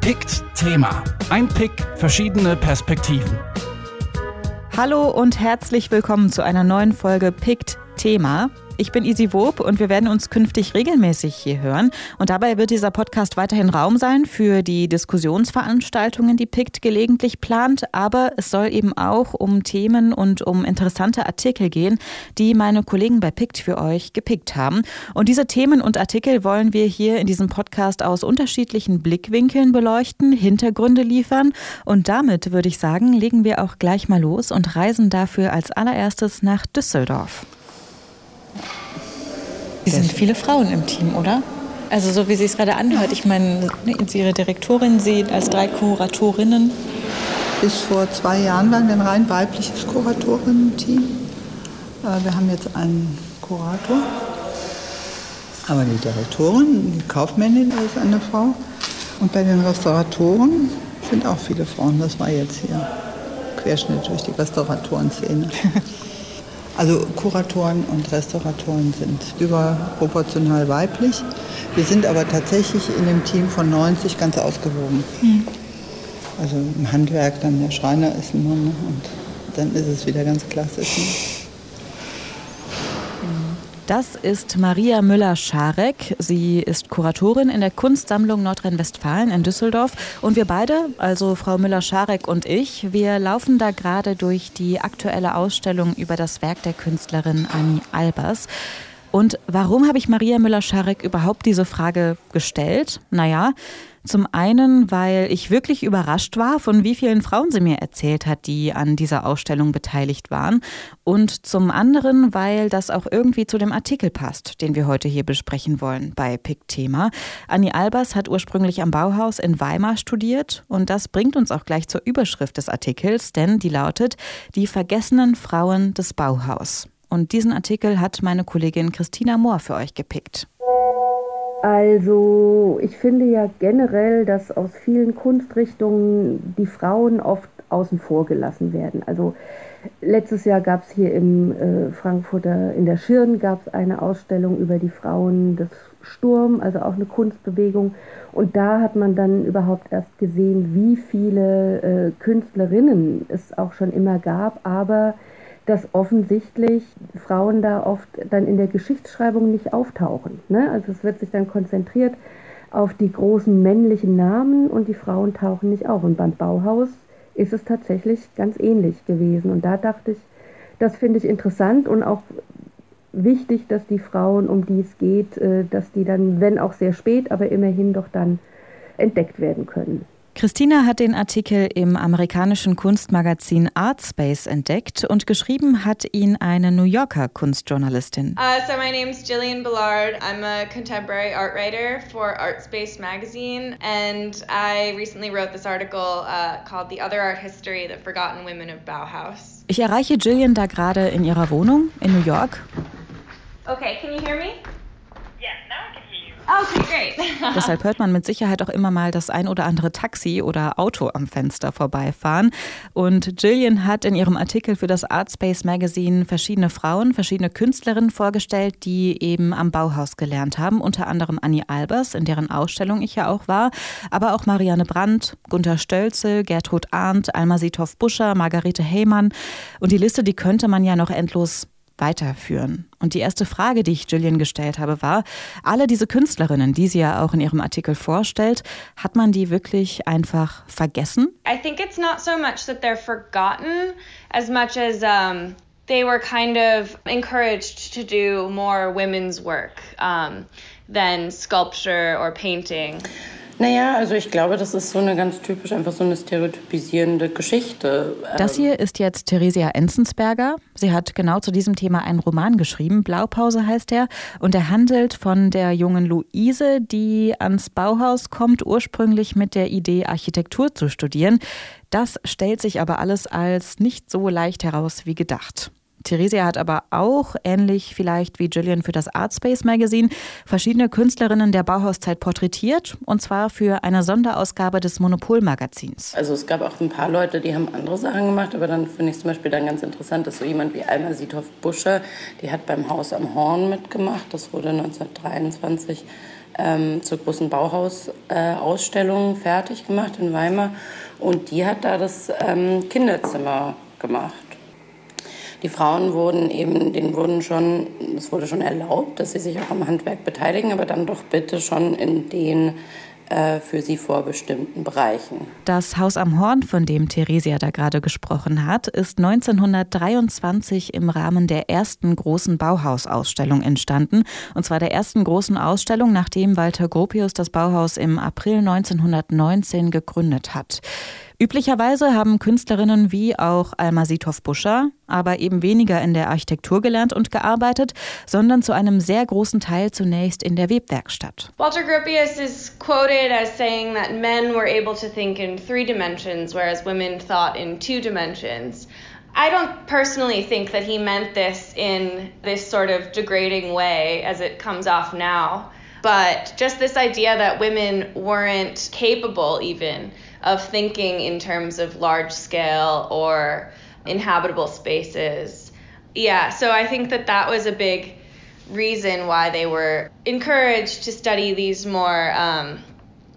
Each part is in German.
Pickt Thema. Ein Pick, verschiedene Perspektiven. Hallo und herzlich willkommen zu einer neuen Folge Pickt Thema. Ich bin Isi Wob und wir werden uns künftig regelmäßig hier hören. Und dabei wird dieser Podcast weiterhin Raum sein für die Diskussionsveranstaltungen, die PICT gelegentlich plant. Aber es soll eben auch um Themen und um interessante Artikel gehen, die meine Kollegen bei PICT für euch gepickt haben. Und diese Themen und Artikel wollen wir hier in diesem Podcast aus unterschiedlichen Blickwinkeln beleuchten, Hintergründe liefern. Und damit würde ich sagen, legen wir auch gleich mal los und reisen dafür als allererstes nach Düsseldorf. Es sind viele Frauen im Team, oder? Also so wie sie es gerade anhört. Ich meine, ne, Ihre Direktorin, Sie als drei Kuratorinnen. Bis vor zwei Jahren waren wir ein rein weibliches Kuratorinnen-Team. Äh, wir haben jetzt einen Kurator. Aber die Direktorin, die Kaufmännin ist eine Frau. Und bei den Restauratoren sind auch viele Frauen. Das war jetzt hier Querschnitt durch die Restauratorenszene. Also Kuratoren und Restauratoren sind überproportional weiblich. Wir sind aber tatsächlich in dem Team von 90 ganz ausgewogen. Mhm. Also im Handwerk dann der Schreiner ist ein Mann und dann ist es wieder ganz klassisch. Ne? Das ist Maria Müller-Scharek. Sie ist Kuratorin in der Kunstsammlung Nordrhein-Westfalen in Düsseldorf. Und wir beide, also Frau Müller-Scharek und ich, wir laufen da gerade durch die aktuelle Ausstellung über das Werk der Künstlerin Annie Albers. Und warum habe ich Maria Müller-Scharek überhaupt diese Frage gestellt? Naja, zum einen, weil ich wirklich überrascht war, von wie vielen Frauen sie mir erzählt hat, die an dieser Ausstellung beteiligt waren. Und zum anderen, weil das auch irgendwie zu dem Artikel passt, den wir heute hier besprechen wollen bei PIC Thema. Annie Albers hat ursprünglich am Bauhaus in Weimar studiert und das bringt uns auch gleich zur Überschrift des Artikels, denn die lautet Die vergessenen Frauen des Bauhaus. Und diesen Artikel hat meine Kollegin Christina Mohr für euch gepickt. Also ich finde ja generell, dass aus vielen Kunstrichtungen die Frauen oft außen vor gelassen werden. Also letztes Jahr gab es hier im äh, Frankfurter, in der Schirn gab es eine Ausstellung über die Frauen des Sturm, also auch eine Kunstbewegung. Und da hat man dann überhaupt erst gesehen, wie viele äh, Künstlerinnen es auch schon immer gab, aber dass offensichtlich Frauen da oft dann in der Geschichtsschreibung nicht auftauchen. Ne? Also es wird sich dann konzentriert auf die großen männlichen Namen und die Frauen tauchen nicht auf. Und beim Bauhaus ist es tatsächlich ganz ähnlich gewesen. Und da dachte ich, das finde ich interessant und auch wichtig, dass die Frauen, um die es geht, äh, dass die dann, wenn auch sehr spät, aber immerhin doch dann entdeckt werden können. Christina hat den Artikel im amerikanischen Kunstmagazin Artspace entdeckt und geschrieben hat ihn eine New Yorker Kunstjournalistin. Uh, so my name's Jillian Ballard. I'm a contemporary art writer for Artspace magazine and I recently wrote this article uh, called The Other Art History: The Forgotten Women of Bauhaus. Ich erreiche Jillian da gerade in ihrer Wohnung in New York. Okay, can you hear me? Okay, great. Deshalb hört man mit Sicherheit auch immer mal das ein oder andere Taxi oder Auto am Fenster vorbeifahren. Und Jillian hat in ihrem Artikel für das Artspace Magazine verschiedene Frauen, verschiedene Künstlerinnen vorgestellt, die eben am Bauhaus gelernt haben. Unter anderem Annie Albers, in deren Ausstellung ich ja auch war, aber auch Marianne Brandt, Gunther Stölzel, Gertrud Arndt, Alma Sithoff-Buscher, Margarete Heymann. Und die Liste, die könnte man ja noch endlos weiterführen. Und die erste Frage, die ich Jillian gestellt habe, war, alle diese Künstlerinnen, die sie ja auch in ihrem Artikel vorstellt, hat man die wirklich einfach vergessen? I think it's not so much that they're forgotten as much as um, they were kind of encouraged to do more women's work um, than sculpture or painting. Naja, also ich glaube, das ist so eine ganz typisch, einfach so eine stereotypisierende Geschichte. Das hier ist jetzt Theresia Enzensberger. Sie hat genau zu diesem Thema einen Roman geschrieben, Blaupause heißt er, und er handelt von der jungen Luise, die ans Bauhaus kommt, ursprünglich mit der Idee, Architektur zu studieren. Das stellt sich aber alles als nicht so leicht heraus wie gedacht. Theresia hat aber auch, ähnlich vielleicht wie Gillian für das Artspace Magazine, verschiedene Künstlerinnen der Bauhauszeit porträtiert und zwar für eine Sonderausgabe des Monopol-Magazins. Also es gab auch ein paar Leute, die haben andere Sachen gemacht, aber dann finde ich zum Beispiel dann ganz interessant, dass so jemand wie Alma Sithoff-Buscher, die hat beim Haus am Horn mitgemacht, das wurde 1923 ähm, zur großen Bauhausausstellung äh, fertig gemacht in Weimar und die hat da das ähm, Kinderzimmer gemacht. Die Frauen wurden eben, denen wurden schon, es wurde schon erlaubt, dass sie sich auch am Handwerk beteiligen, aber dann doch bitte schon in den äh, für sie vorbestimmten Bereichen. Das Haus am Horn, von dem Theresia da gerade gesprochen hat, ist 1923 im Rahmen der ersten großen Bauhausausstellung entstanden. Und zwar der ersten großen Ausstellung, nachdem Walter Gropius das Bauhaus im April 1919 gegründet hat. Üblicherweise haben Künstlerinnen wie auch Alma Sithoff-Buscher aber eben weniger in der Architektur gelernt und gearbeitet, sondern zu einem sehr großen Teil zunächst in der Webwerkstatt. Walter Gropius is quoted as saying that men were able to think in three dimensions, whereas women thought in two dimensions. I don't personally think that he meant this in this sort of degrading way as it comes off now, but just this idea that women weren't capable even of thinking in terms of large scale or inhabitable spaces. Yeah, so I think that that was a big reason why they were encouraged to study these more um,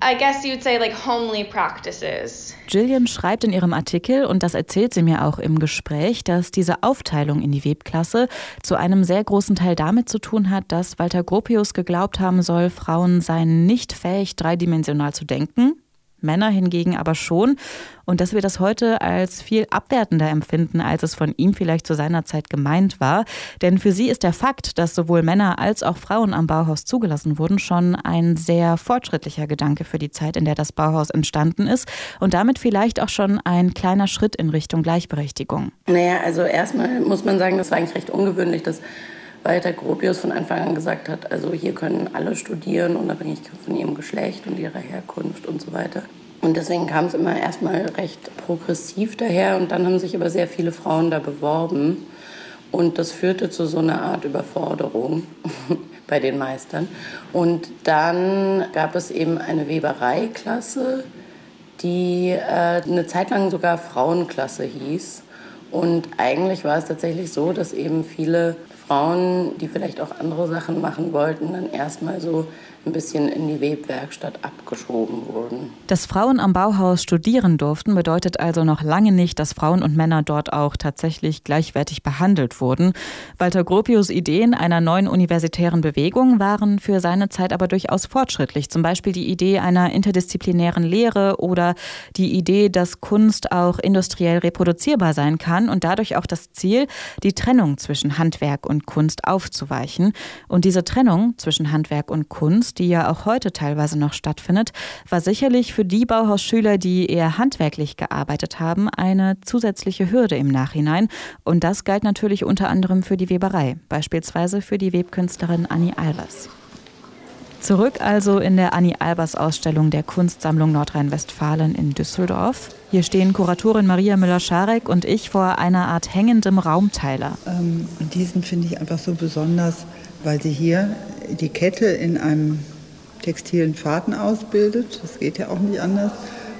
I guess you'd say like homely practices. Gillian schreibt in ihrem Artikel, und das erzählt sie mir auch im Gespräch, dass diese Aufteilung in die Webklasse zu einem sehr großen Teil damit zu tun hat, dass Walter Gropius geglaubt haben soll, Frauen seien nicht fähig, dreidimensional zu denken Männer hingegen aber schon. Und dass wir das heute als viel abwertender empfinden, als es von ihm vielleicht zu seiner Zeit gemeint war. Denn für sie ist der Fakt, dass sowohl Männer als auch Frauen am Bauhaus zugelassen wurden, schon ein sehr fortschrittlicher Gedanke für die Zeit, in der das Bauhaus entstanden ist. Und damit vielleicht auch schon ein kleiner Schritt in Richtung Gleichberechtigung. Naja, also erstmal muss man sagen, das war eigentlich recht ungewöhnlich, dass Walter Gropius von Anfang an gesagt hat, also hier können alle studieren, unabhängig von ihrem Geschlecht und ihrer Herkunft und so weiter. Und deswegen kam es immer erstmal recht progressiv daher und dann haben sich aber sehr viele Frauen da beworben. Und das führte zu so einer Art Überforderung bei den Meistern. Und dann gab es eben eine Webereiklasse, die äh, eine Zeit lang sogar Frauenklasse hieß. Und eigentlich war es tatsächlich so, dass eben viele Frauen, die vielleicht auch andere Sachen machen wollten, dann erstmal so ein bisschen in die Webwerkstatt abgeschoben wurden. Dass Frauen am Bauhaus studieren durften, bedeutet also noch lange nicht, dass Frauen und Männer dort auch tatsächlich gleichwertig behandelt wurden. Walter Gropius Ideen einer neuen universitären Bewegung waren für seine Zeit aber durchaus fortschrittlich. Zum Beispiel die Idee einer interdisziplinären Lehre oder die Idee, dass Kunst auch industriell reproduzierbar sein kann und dadurch auch das Ziel, die Trennung zwischen Handwerk und Kunst aufzuweichen. Und diese Trennung zwischen Handwerk und Kunst die ja auch heute teilweise noch stattfindet, war sicherlich für die Bauhausschüler, die eher handwerklich gearbeitet haben, eine zusätzliche Hürde im Nachhinein. Und das galt natürlich unter anderem für die Weberei, beispielsweise für die Webkünstlerin Annie Albers. Zurück also in der Annie Albers Ausstellung der Kunstsammlung Nordrhein-Westfalen in Düsseldorf. Hier stehen Kuratorin Maria Müller-Scharek und ich vor einer Art hängendem Raumteiler. Ähm, diesen finde ich einfach so besonders, weil sie hier die Kette in einem textilen Faden ausbildet. Das geht ja auch nicht anders.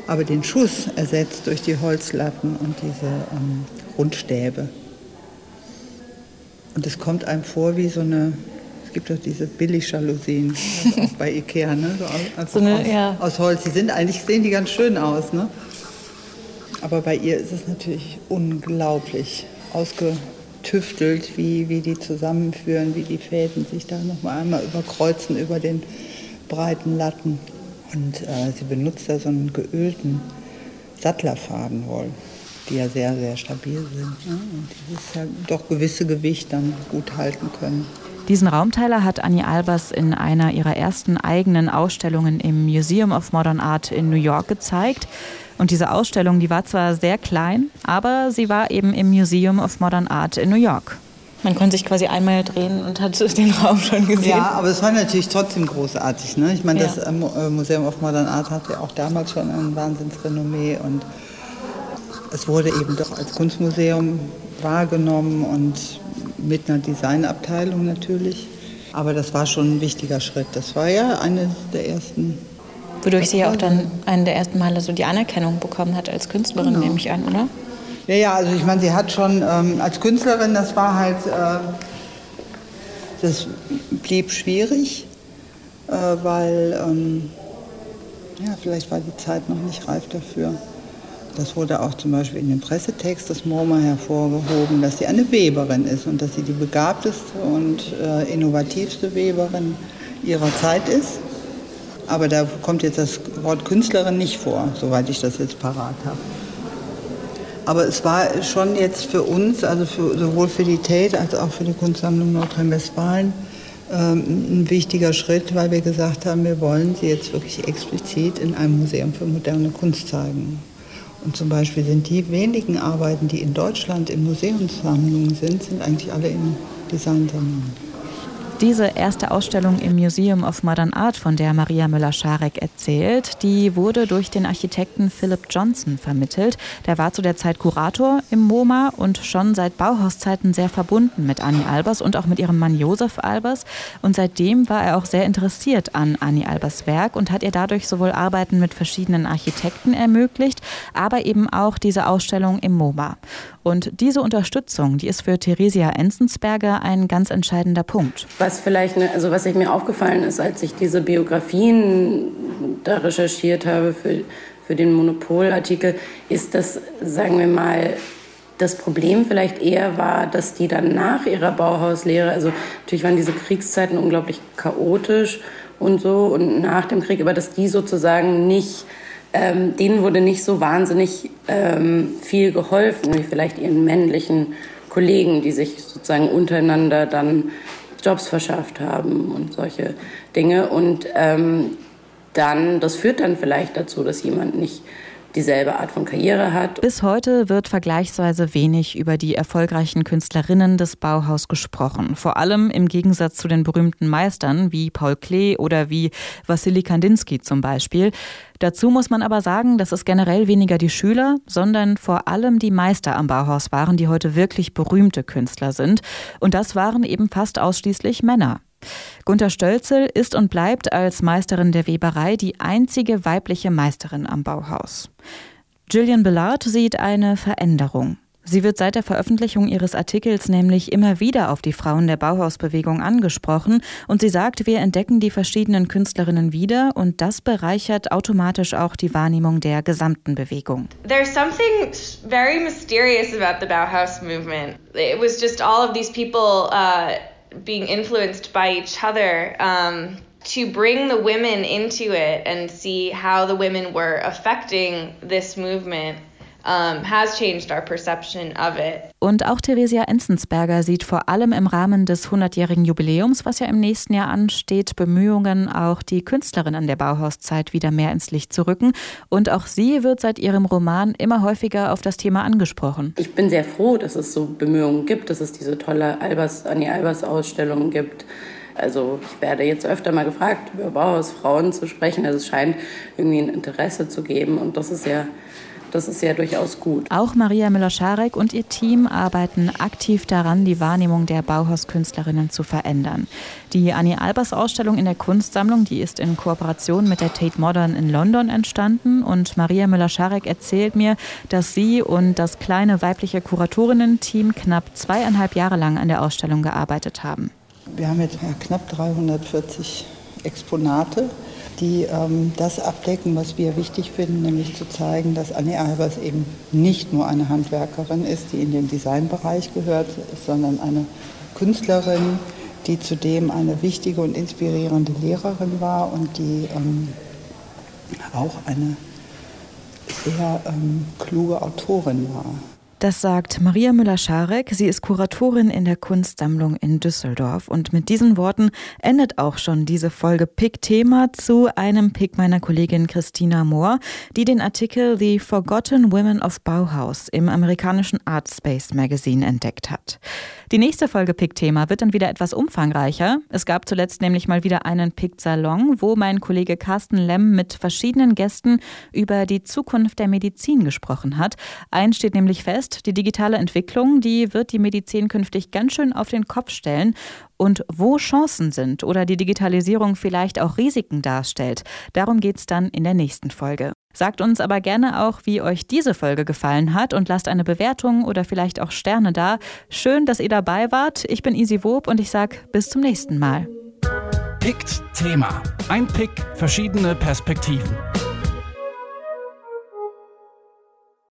Aber den Schuss ersetzt durch die Holzlatten und diese ähm, Rundstäbe. Und es kommt einem vor wie so eine, es gibt doch diese Billig-Jalousien, also bei Ikea, ne? so, aus, so eine, aus, ja. aus, Holz. Die sind eigentlich, sehen die ganz schön aus. Ne? Aber bei ihr ist es natürlich unglaublich ausge, tüftelt, wie, wie die zusammenführen, wie die Fäden sich da nochmal einmal überkreuzen über den breiten Latten. Und äh, sie benutzt da so einen geölten Sattlerfadenwoll, die ja sehr, sehr stabil sind. Ja? Und dieses ja doch gewisse Gewicht dann gut halten können. Diesen Raumteiler hat Annie Albers in einer ihrer ersten eigenen Ausstellungen im Museum of Modern Art in New York gezeigt. Und diese Ausstellung, die war zwar sehr klein, aber sie war eben im Museum of Modern Art in New York. Man konnte sich quasi einmal drehen und hat den Raum schon gesehen. Ja, aber es war natürlich trotzdem großartig. Ne? Ich meine, ja. das äh, äh, Museum of Modern Art hatte auch damals schon ein Wahnsinnsrenommee und es wurde eben doch als Kunstmuseum wahrgenommen und mit einer Designabteilung natürlich. Aber das war schon ein wichtiger Schritt. Das war ja eines der ersten. Wodurch sie ja auch dann einen der ersten Male so die Anerkennung bekommen hat als Künstlerin, genau. nehme ich an, oder? Ja, ja, also ich meine, sie hat schon ähm, als Künstlerin, das war halt, äh, das blieb schwierig, äh, weil, ähm, ja, vielleicht war die Zeit noch nicht reif dafür. Das wurde auch zum Beispiel in dem Pressetext des MoMA hervorgehoben, dass sie eine Weberin ist und dass sie die begabteste und äh, innovativste Weberin ihrer Zeit ist. Aber da kommt jetzt das Wort Künstlerin nicht vor, soweit ich das jetzt parat habe. Aber es war schon jetzt für uns, also für, sowohl für die Tate als auch für die Kunstsammlung Nordrhein-Westfalen, ähm, ein wichtiger Schritt, weil wir gesagt haben, wir wollen sie jetzt wirklich explizit in einem Museum für moderne Kunst zeigen. Und zum Beispiel sind die wenigen Arbeiten, die in Deutschland in Museumssammlungen sind, sind eigentlich alle in Designsammlungen. Diese erste Ausstellung im Museum of Modern Art, von der Maria Müller-Scharek erzählt, die wurde durch den Architekten Philip Johnson vermittelt. Der war zu der Zeit Kurator im MoMA und schon seit Bauhauszeiten sehr verbunden mit Annie Albers und auch mit ihrem Mann Josef Albers. Und seitdem war er auch sehr interessiert an Annie Albers Werk und hat ihr dadurch sowohl Arbeiten mit verschiedenen Architekten ermöglicht, aber eben auch diese Ausstellung im MoMA. Und diese Unterstützung, die ist für Theresia Enzensberger ein ganz entscheidender Punkt. Was vielleicht, ne, also was ich mir aufgefallen ist, als ich diese Biografien da recherchiert habe für, für den Monopolartikel, ist, dass, sagen wir mal, das Problem vielleicht eher war, dass die dann nach ihrer Bauhauslehre, also natürlich waren diese Kriegszeiten unglaublich chaotisch und so und nach dem Krieg, aber dass die sozusagen nicht ähm, denen wurde nicht so wahnsinnig ähm, viel geholfen, wie vielleicht ihren männlichen Kollegen, die sich sozusagen untereinander dann Jobs verschafft haben und solche Dinge. Und ähm, dann, das führt dann vielleicht dazu, dass jemand nicht dieselbe Art von Karriere hat. Bis heute wird vergleichsweise wenig über die erfolgreichen Künstlerinnen des Bauhaus gesprochen. Vor allem im Gegensatz zu den berühmten Meistern wie Paul Klee oder wie Wassily Kandinsky zum Beispiel. Dazu muss man aber sagen, dass es generell weniger die Schüler, sondern vor allem die Meister am Bauhaus waren, die heute wirklich berühmte Künstler sind. Und das waren eben fast ausschließlich Männer. Gunter Stölzel ist und bleibt als Meisterin der Weberei die einzige weibliche Meisterin am Bauhaus. Gillian Bellard sieht eine Veränderung. Sie wird seit der Veröffentlichung ihres Artikels nämlich immer wieder auf die Frauen der Bauhausbewegung angesprochen und sie sagt, wir entdecken die verschiedenen Künstlerinnen wieder und das bereichert automatisch auch die Wahrnehmung der gesamten Bewegung. There's something very mysterious about the Bauhaus movement. It was just all of these people uh being influenced by each other um, to bring the women into it and see how the women were affecting this movement um, has changed our perception of it. Und auch Theresia Enzensberger sieht vor allem im Rahmen des 100-jährigen Jubiläums, was ja im nächsten Jahr ansteht, Bemühungen, auch die Künstlerinnen der Bauhauszeit wieder mehr ins Licht zu rücken. Und auch sie wird seit ihrem Roman immer häufiger auf das Thema angesprochen. Ich bin sehr froh, dass es so Bemühungen gibt, dass es diese tolle Albers, Annie Albers Ausstellung gibt. Also ich werde jetzt öfter mal gefragt, über Bauhausfrauen zu sprechen. Also es scheint irgendwie ein Interesse zu geben und das ist ja das ist ja durchaus gut. Auch Maria Müller-Scharek und ihr Team arbeiten aktiv daran, die Wahrnehmung der Bauhauskünstlerinnen zu verändern. Die Annie Albers Ausstellung in der Kunstsammlung, die ist in Kooperation mit der Tate Modern in London entstanden und Maria Müller-Scharek erzählt mir, dass sie und das kleine weibliche Kuratorinnen-Team knapp zweieinhalb Jahre lang an der Ausstellung gearbeitet haben. Wir haben jetzt knapp 340 Exponate die ähm, das abdecken, was wir wichtig finden, nämlich zu zeigen, dass Annie Albers eben nicht nur eine Handwerkerin ist, die in den Designbereich gehört, sondern eine Künstlerin, die zudem eine wichtige und inspirierende Lehrerin war und die ähm, auch eine sehr ähm, kluge Autorin war. Das sagt Maria Müller-Scharek. Sie ist Kuratorin in der Kunstsammlung in Düsseldorf. Und mit diesen Worten endet auch schon diese Folge Pick-Thema zu einem Pick meiner Kollegin Christina Mohr, die den Artikel The Forgotten Women of Bauhaus im amerikanischen Art Space Magazine entdeckt hat. Die nächste Folge Pick-Thema wird dann wieder etwas umfangreicher. Es gab zuletzt nämlich mal wieder einen Pick-Salon, wo mein Kollege Carsten Lemm mit verschiedenen Gästen über die Zukunft der Medizin gesprochen hat. Eins steht nämlich fest, fest, die digitale Entwicklung, die wird die Medizin künftig ganz schön auf den Kopf stellen. Und wo Chancen sind oder die Digitalisierung vielleicht auch Risiken darstellt, darum geht es dann in der nächsten Folge. Sagt uns aber gerne auch, wie euch diese Folge gefallen hat und lasst eine Bewertung oder vielleicht auch Sterne da. Schön, dass ihr dabei wart. Ich bin Easy Wob und ich sage bis zum nächsten Mal. Pickt Thema. Ein Pick, verschiedene Perspektiven.